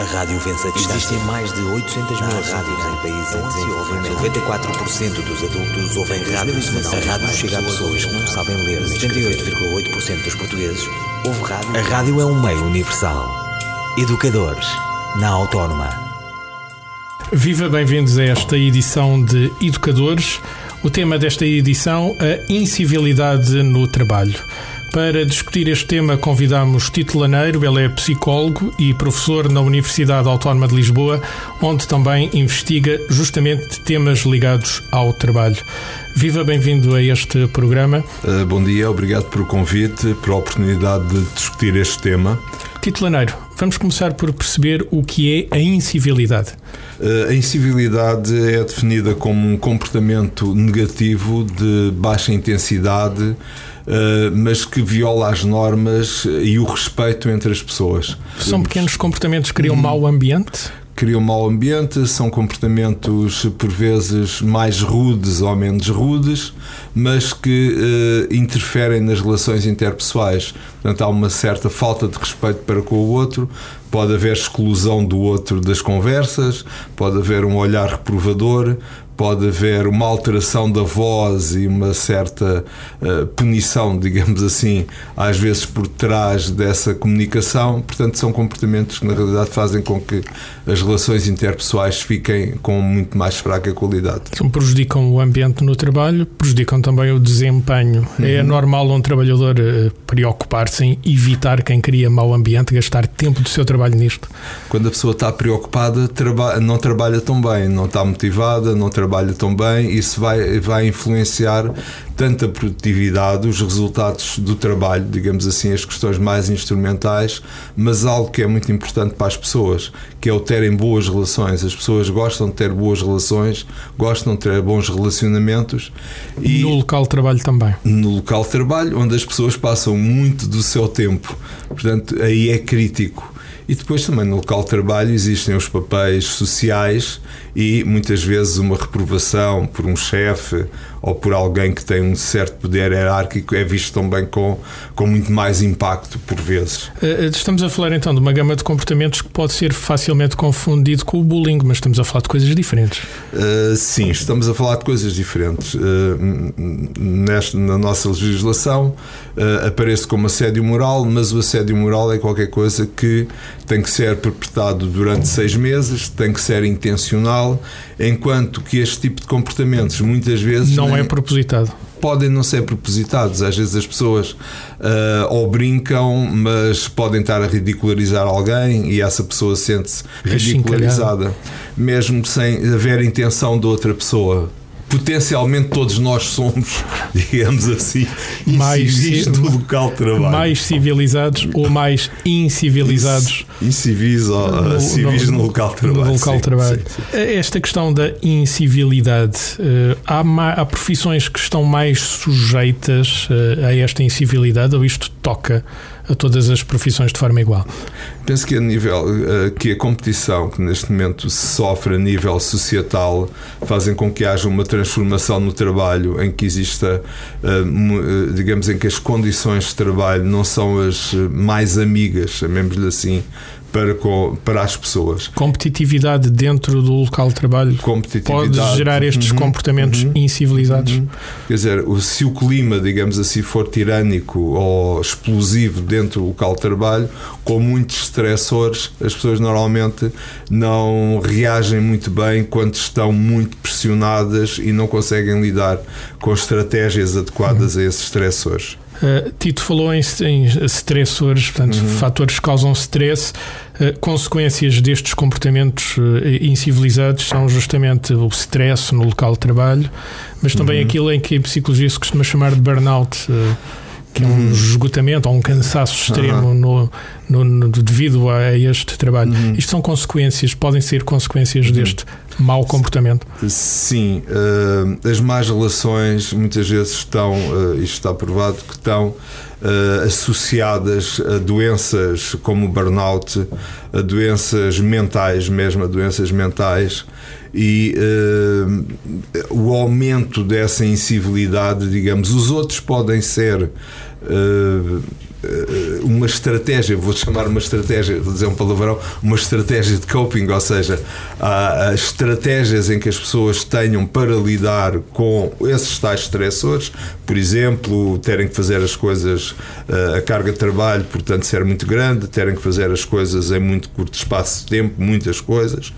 A rádio vence a distância. Existem mais de 800 mil rádios em países em desenvolvimento. 94% dos adultos ouvem rádio semanal. A rádio chega a pessoas que não sabem ler. 78,8% dos portugueses ouvem rádio. A rádio é um meio universal. Educadores, na Autónoma. Viva, bem-vindos a esta edição de Educadores. O tema desta edição, a incivilidade no trabalho. Para discutir este tema, convidamos Tito Laneiro, ele é psicólogo e professor na Universidade Autónoma de Lisboa, onde também investiga justamente temas ligados ao trabalho. Viva, bem-vindo a este programa. Uh, bom dia, obrigado pelo convite, pela oportunidade de discutir este tema. Tito Laneiro, vamos começar por perceber o que é a incivilidade. Uh, a incivilidade é definida como um comportamento negativo de baixa intensidade eh, mas que viola as normas e o respeito entre as pessoas. São pequenos comportamentos que criam hum. mau ambiente? criam mau ambiente, são comportamentos por vezes mais rudes ou menos rudes, mas que uh, interferem nas relações interpessoais. Portanto, há uma certa falta de respeito para com o outro, pode haver exclusão do outro das conversas, pode haver um olhar reprovador, pode haver uma alteração da voz e uma certa uh, punição, digamos assim, às vezes por trás dessa comunicação. Portanto, são comportamentos que na realidade fazem com que as relações interpessoais fiquem com muito mais fraca qualidade. Então, prejudicam o ambiente no trabalho, prejudicam também o desempenho. É uhum. É normal um trabalhador uh, preocupar-se em evitar quem cria mau ambiente, gastar tempo do seu trabalho nisto? Quando a pessoa está preocupada, traba não trabalha tão bem, não está motivada, não trabalha trabalha tão bem, isso vai, vai influenciar tanto a produtividade, os resultados do trabalho, digamos assim, as questões mais instrumentais, mas algo que é muito importante para as pessoas, que é o terem boas relações. As pessoas gostam de ter boas relações, gostam de ter bons relacionamentos. E no local de trabalho também. No local de trabalho, onde as pessoas passam muito do seu tempo. Portanto, aí é crítico e depois também no local de trabalho existem os papéis sociais e muitas vezes uma reprovação por um chefe ou por alguém que tem um certo poder hierárquico é visto também com, com muito mais impacto por vezes. Eh, eh, estamos a falar então de uma gama de comportamentos que pode ser facilmente confundido com o bullying, mas estamos a falar de coisas diferentes. Uh, sim, estamos a falar de coisas diferentes. Uh, nesta, na nossa legislação uh, aparece como assédio moral, mas o assédio moral é qualquer coisa que tem que ser perpetrado durante seis meses, tem que ser intencional, enquanto que este tipo de comportamentos muitas vezes não é propositado. Podem não ser propositados. Às vezes as pessoas uh, ou brincam, mas podem estar a ridicularizar alguém e essa pessoa sente-se ridicularizada, mesmo sem haver intenção de outra pessoa potencialmente todos nós somos, digamos assim, mais civis do local de trabalho. Mais civilizados ou mais incivilizados. Incivis ou no, civis no, no, local de trabalho. No local de trabalho. Sim, sim. Esta questão da incivilidade, uh, há, há, profissões que estão mais sujeitas uh, a esta incivilidade ou isto toca a todas as profissões de forma igual? Penso que a nível uh, que a competição que neste momento se sofre a nível societal fazem com que haja uma transformação no trabalho em que exista, uh, digamos, em que as condições de trabalho não são as mais amigas, chamemos-lhe assim, para, para as pessoas. Competitividade dentro do local de trabalho pode gerar estes uhum, comportamentos uhum, incivilizados. Uhum. Quer dizer, se o clima, digamos assim, for tirânico ou explosivo dentro do local de trabalho, com muitos estressores, as pessoas normalmente não reagem muito bem quando estão muito pressionadas e não conseguem lidar com estratégias adequadas uhum. a esses estressores. Uh, Tito falou em, em stressores, portanto, uhum. fatores que causam stress. Uh, consequências destes comportamentos uh, incivilizados são justamente o stress no local de trabalho, mas também uhum. aquilo em que em psicologia se costuma chamar de burnout que é um uhum. esgotamento ou um cansaço extremo uhum. no, no, no, devido a este trabalho. Uhum. Isto são consequências, podem ser consequências uhum. deste mau comportamento? Sim, uh, as más relações muitas vezes estão, uh, isto está provado, que estão uh, associadas a doenças como o burnout, a doenças mentais mesmo, a doenças mentais e uh, o aumento dessa incivilidade, digamos, os outros podem ser uh, uma estratégia, vou chamar uma estratégia, vou dizer um palavrão, uma estratégia de coping, ou seja, há, há estratégias em que as pessoas tenham para lidar com esses tais estressores, por exemplo, terem que fazer as coisas, a carga de trabalho, portanto, ser muito grande, terem que fazer as coisas em muito curto espaço de tempo, muitas coisas,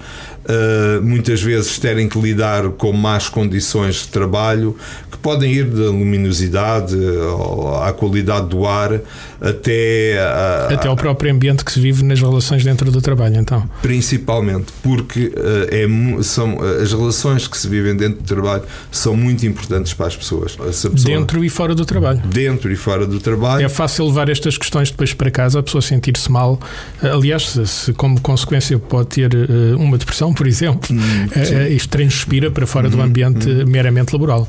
uh, muitas vezes terem que lidar com más condições de trabalho, que podem ir da luminosidade à qualidade do ar até. A, até ao próprio ambiente que se vive nas relações dentro do trabalho, então. Principalmente, porque uh, é, são, as relações que se vivem dentro do trabalho são muito importantes para as pessoas. Pessoa, dentro e fora do trabalho. Dentro e fora do trabalho. É fácil levar estas questões depois para casa, a pessoa sentir-se mal. Aliás, se, como consequência pode ter uma depressão, por exemplo, hum, uh, isto transpira para fora hum, do ambiente hum. meramente laboral.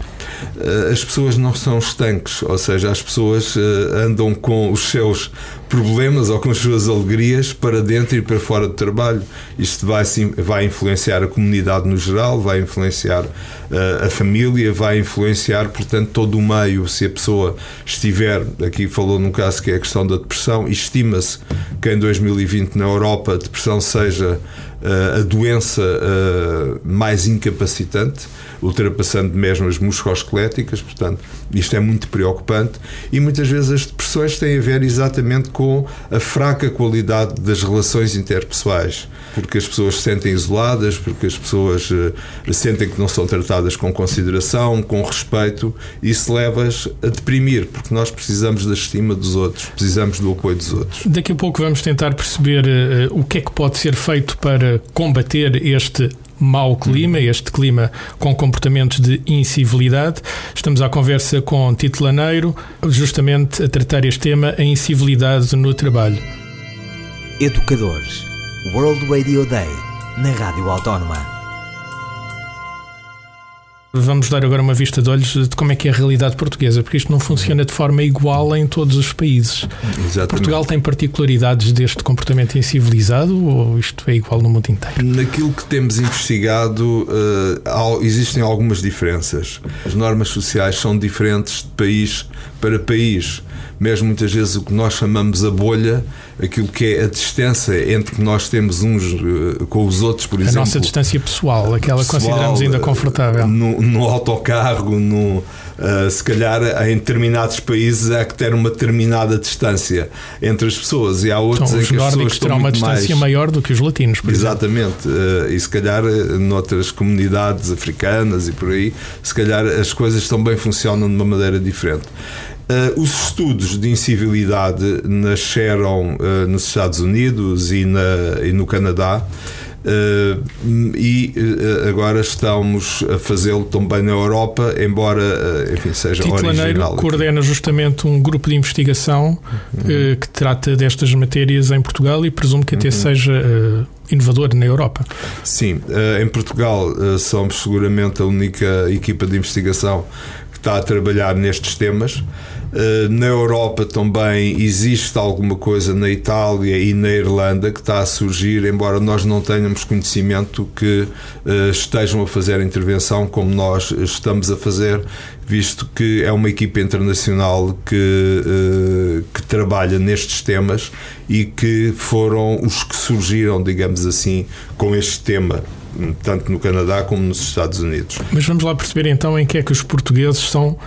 As pessoas não são estanques, ou seja, as pessoas andam com os seus problemas ou com as suas alegrias para dentro e para fora do trabalho. Isto vai, sim, vai influenciar a comunidade no geral, vai influenciar uh, a família, vai influenciar, portanto, todo o meio. Se a pessoa estiver, aqui falou num caso que é a questão da depressão, estima-se que em 2020 na Europa a depressão seja a doença uh, mais incapacitante ultrapassando mesmo as musculoesqueléticas, portanto, isto é muito preocupante e muitas vezes as depressões têm a ver exatamente com a fraca qualidade das relações interpessoais, porque as pessoas se sentem isoladas, porque as pessoas uh, sentem que não são tratadas com consideração, com respeito, e isso leva-as a deprimir, porque nós precisamos da estima dos outros, precisamos do apoio dos outros. Daqui a pouco vamos tentar perceber uh, o que é que pode ser feito para combater este mau clima, este clima com comportamentos de incivilidade. Estamos à conversa com Tito Laneiro, justamente a tratar este tema, a incivilidade no trabalho. Educadores, World Radio Day, na Rádio Autónoma. Vamos dar agora uma vista de olhos de como é que é a realidade portuguesa, porque isto não funciona de forma igual em todos os países. Exatamente. Portugal tem particularidades deste comportamento incivilizado ou isto é igual no mundo inteiro? Naquilo que temos investigado, uh, existem algumas diferenças. As normas sociais são diferentes de país para país mesmo muitas vezes o que nós chamamos a bolha, aquilo que é a distância entre que nós temos uns uh, com os outros, por a exemplo. A nossa distância pessoal, aquela que consideramos ainda confortável. No, no autocarro, no, uh, se calhar em determinados países há que ter uma determinada distância entre as pessoas e há outros então, em que as pessoas terão uma distância mais... maior do que os latinos, por Exatamente. Uh, e se calhar noutras comunidades africanas e por aí, se calhar as coisas também funcionam de uma maneira diferente. Uh, os estudos de incivilidade nasceram uh, nos Estados Unidos e, na, e no Canadá. Uh, e uh, agora estamos a fazê-lo também na Europa, embora uh, enfim, seja Tito original. Aqui. coordena justamente um grupo de investigação uhum. que trata destas matérias em Portugal e presumo que até uhum. seja inovador na Europa. Sim, em Portugal somos seguramente a única equipa de investigação que está a trabalhar nestes temas. Na Europa também existe alguma coisa na Itália e na Irlanda que está a surgir, embora nós não tenhamos conhecimento que eh, estejam a fazer a intervenção como nós estamos a fazer, visto que é uma equipa internacional que, eh, que trabalha nestes temas e que foram os que surgiram, digamos assim, com este tema tanto no Canadá como nos Estados Unidos. Mas vamos lá perceber então em que é que os portugueses são uh,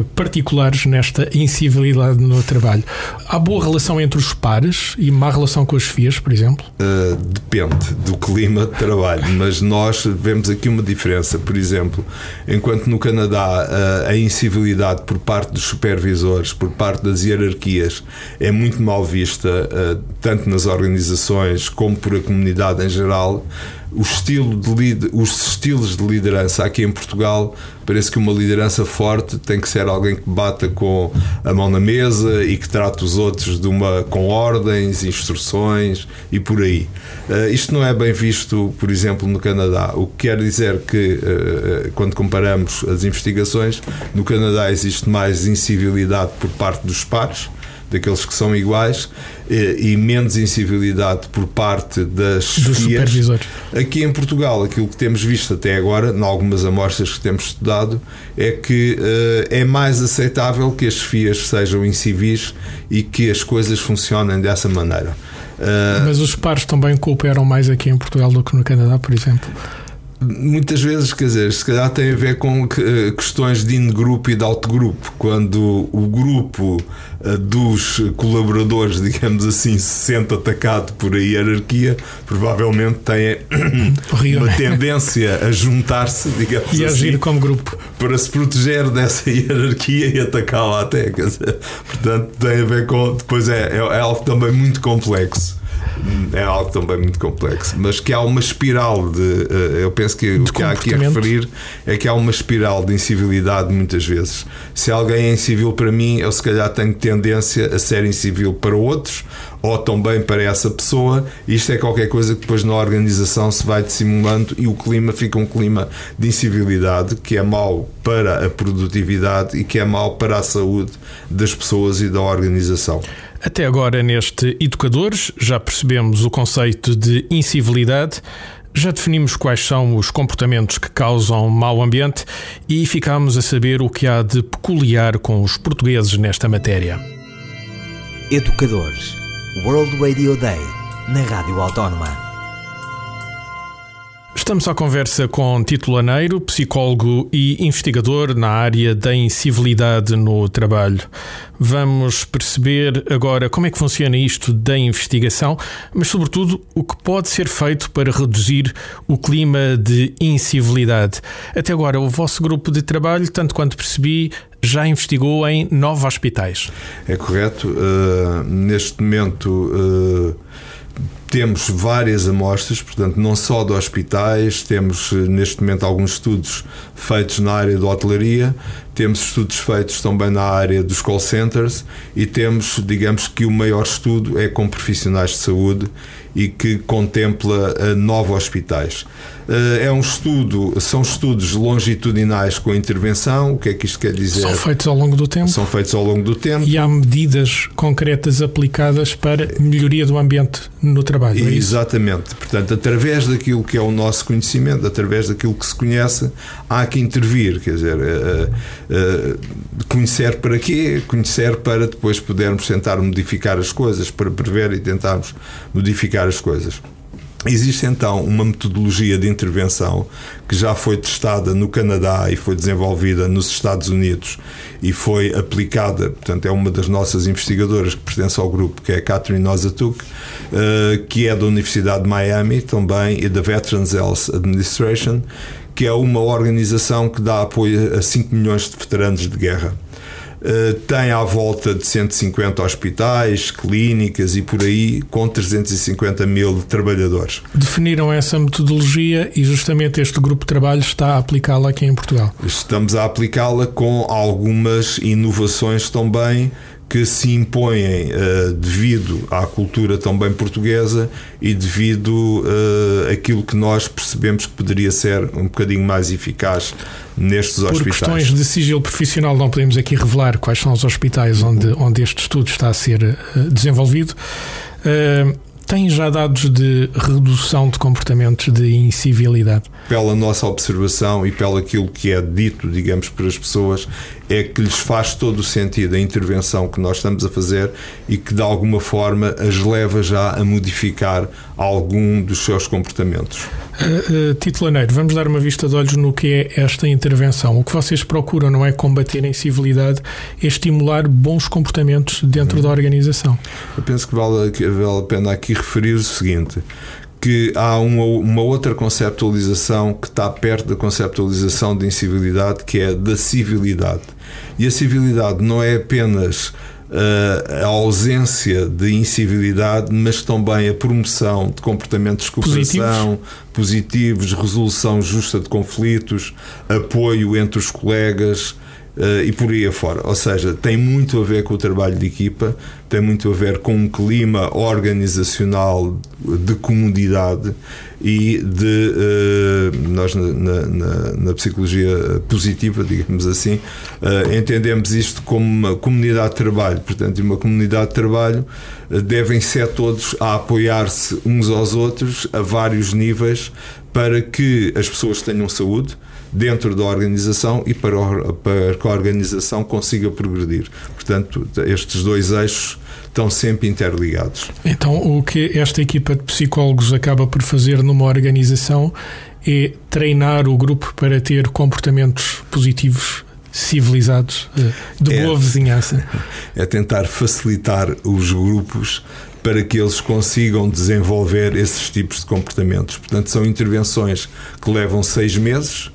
uh, particulares nesta incivilidade no trabalho. Há boa relação entre os pares e má relação com as FIAs, por exemplo? Uh, depende do clima de trabalho, mas nós vemos aqui uma diferença. Por exemplo, enquanto no Canadá a incivilidade por parte dos supervisores, por parte das hierarquias, é muito mal vista, tanto nas organizações como por a comunidade em geral, o estilo de os estilos de liderança aqui em Portugal parece que uma liderança forte tem que ser alguém que bata com a mão na mesa e que trate os outros de uma com ordens, instruções e por aí. Uh, isto não é bem visto, por exemplo, no Canadá. O que quer dizer que uh, quando comparamos as investigações, no Canadá existe mais incivilidade por parte dos pares daqueles que são iguais e, e menos incivilidade por parte das Dos supervisores. Aqui em Portugal, aquilo que temos visto até agora, em algumas amostras que temos estudado, é que uh, é mais aceitável que as FIAs sejam incivis e que as coisas funcionem dessa maneira. Uh, Mas os pares também cooperam mais aqui em Portugal do que no Canadá, por exemplo? Muitas vezes, quer dizer, se calhar tem a ver com eh, questões de in-grupo e de out-grupo. Quando o grupo eh, dos colaboradores, digamos assim, se sente atacado por a hierarquia, provavelmente tem uma tendência a juntar-se, digamos e assim. Agir como grupo. Para se proteger dessa hierarquia e atacá-la até. Quer dizer, portanto, tem a ver com. Depois é, é, é algo também muito complexo é algo também muito complexo, mas que há uma espiral de. Eh, eu penso que de o que há aqui a referir é que há uma espiral de incivilidade muitas vezes. Se alguém é incivil para mim, eu se calhar tenho tendência a ser incivil para outros ou também para essa pessoa. Isto é qualquer coisa que depois na organização se vai dissimulando e o clima fica um clima de incivilidade que é mau para a produtividade e que é mau para a saúde das pessoas e da organização. Até agora, neste Educadores, já percebemos o conceito de incivilidade, já definimos quais são os comportamentos que causam mau ambiente e ficámos a saber o que há de peculiar com os portugueses nesta matéria. Educadores World Radio Day na Rádio Autónoma. Estamos à conversa com Tito Laneiro, psicólogo e investigador na área da incivilidade no trabalho. Vamos perceber agora como é que funciona isto da investigação, mas, sobretudo, o que pode ser feito para reduzir o clima de incivilidade. Até agora, o vosso grupo de trabalho, tanto quanto percebi, já investigou em nove hospitais. É correto. Uh, neste momento. Uh temos várias amostras, portanto, não só de hospitais, temos eh, neste momento alguns estudos feitos na área da hotelaria, temos estudos feitos também na área dos call centers e temos, digamos que o maior estudo é com profissionais de saúde e que contempla uh, nove hospitais. Uh, é um estudo, são estudos longitudinais com intervenção. O que é que isto quer dizer? São feitos ao longo do tempo. São feitos ao longo do tempo. E há medidas concretas aplicadas para melhoria do ambiente no trabalho. É Exatamente. Portanto, através daquilo que é o nosso conhecimento, através daquilo que se conhece, há que intervir. Quer dizer, uh, conhecer para quê? Conhecer para depois podermos tentar modificar as coisas, para prever e tentarmos modificar as coisas. Existe então uma metodologia de intervenção que já foi testada no Canadá e foi desenvolvida nos Estados Unidos e foi aplicada, portanto, é uma das nossas investigadoras que pertence ao grupo, que é a Catherine Nozatuk, eh, que é da Universidade de Miami também e da Veterans Health Administration, que é uma organização que dá apoio a 5 milhões de veteranos de guerra. Eh, tem à volta de 150 hospitais, clínicas e por aí, com 350 mil trabalhadores. Definiram essa metodologia e justamente este grupo de trabalho está a aplicá-la aqui em Portugal. Estamos a aplicá-la com algumas inovações também que se impõem uh, devido à cultura também portuguesa e devido uh, àquilo que nós percebemos que poderia ser um bocadinho mais eficaz nestes Por hospitais. Por questões de sigilo profissional não podemos aqui revelar quais são os hospitais onde, onde este estudo está a ser uh, desenvolvido. Uh, tem já dados de redução de comportamentos de incivilidade? Pela nossa observação e pelo aquilo que é dito, digamos, por as pessoas, é que lhes faz todo o sentido a intervenção que nós estamos a fazer e que de alguma forma as leva já a modificar algum dos seus comportamentos. Uh, uh, titulaneiro, vamos dar uma vista de olhos no que é esta intervenção. O que vocês procuram não é combater a incivilidade, é estimular bons comportamentos dentro hum. da organização. Eu penso que vale, que vale a pena aqui referir o seguinte: que há uma, uma, outra conceptualização que está perto da conceptualização de incivilidade, que é da civilidade. E a civilidade não é apenas a ausência de incivilidade, mas também a promoção de comportamentos de cooperação positivos. positivos, resolução justa de conflitos, apoio entre os colegas, Uh, e por aí afora. Ou seja, tem muito a ver com o trabalho de equipa, tem muito a ver com um clima organizacional de comunidade e de. Uh, nós, na, na, na, psicologia positiva, digamos assim, uh, entendemos isto como uma comunidade de trabalho. Portanto, uma comunidade de trabalho devem ser todos a apoiar-se uns aos outros a vários níveis para que as pessoas tenham saúde dentro da organização e para, para que a organização consiga progredir. Portanto, estes dois eixos estão sempre interligados. Então, o que esta equipa de psicólogos acaba por fazer numa organização é treinar o grupo para ter comportamentos positivos civilizados, eh, de boa é, vizinhança. É tentar facilitar os grupos para que eles consigam desenvolver esses tipos de comportamentos. Portanto, são intervenções que levam seis meses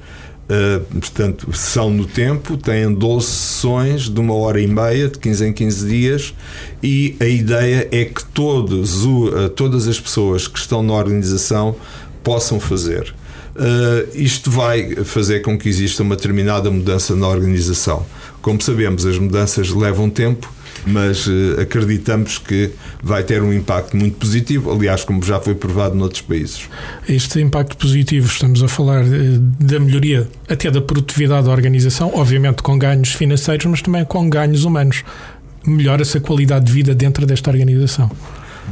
Uh, portanto, são no tempo, têm 12 sessões de uma hora e meia, de 15 em 15 dias, e a ideia é que todos, uh, todas as pessoas que estão na organização possam fazer. Uh, isto vai fazer com que exista uma determinada mudança na organização. Como sabemos, as mudanças levam tempo mas uh, acreditamos que vai ter um impacto muito positivo, aliás, como já foi provado noutros países. Este impacto positivo, estamos a falar uh, da melhoria até da produtividade da organização, obviamente com ganhos financeiros, mas também com ganhos humanos. Melhora-se a qualidade de vida dentro desta organização.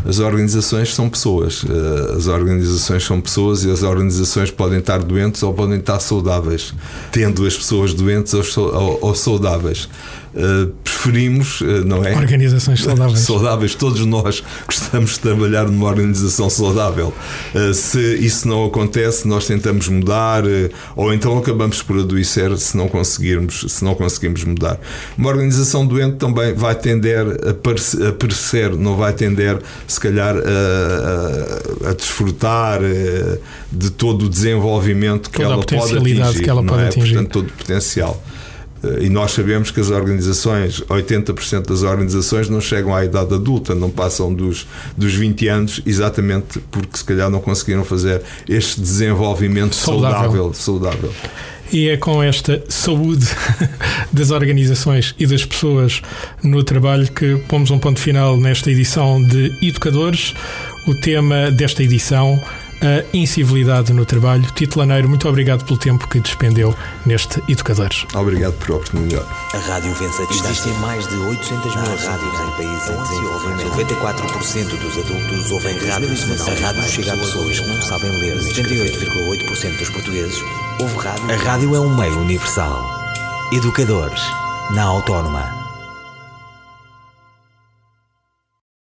As organizações são pessoas. Eh, as organizações são pessoas e as organizações podem estar doentes ou podem estar saudáveis, tendo as pessoas doentes ou saudáveis. Uh, preferimos, uh, não é? Organizações saudáveis. saudáveis. Todos nós gostamos de trabalhar numa organização saudável. Uh, se isso não acontece, nós tentamos mudar ou então acabamos por adoecer se não conseguirmos, se não conseguimos mudar. Uma organização doente também vai tender a, perecer, não vai tender, se calhar, a, a, a desfrutar de todo o desenvolvimento que ela pode atingir. Que ela pode é? atingir. Portanto, todo o potencial. E nós sabemos que as organizações, 80% das organizações não chegam à idade adulta, não passam dos, dos 20 anos, exatamente porque se calhar não conseguiram fazer este desenvolvimento saudável. saudável. saudável. E é com esta saúde das organizações e das pessoas no trabalho que pomos um ponto final nesta edição de Educadores. O tema desta edição a incivilidade no trabalho. Tito Laneiro, muito obrigado pelo tempo que despendeu neste Educadores. Obrigado por a oportunidade. A Rádio Vença Existem mais de 800 mil rádios em países em desenvolvimento. 94% dos adultos ouvem rádio A rádio chega a pessoas que não sabem ler. 78,8% dos portugueses ouvem rádio. A rádio é um meio universal. Educadores, na Autónoma.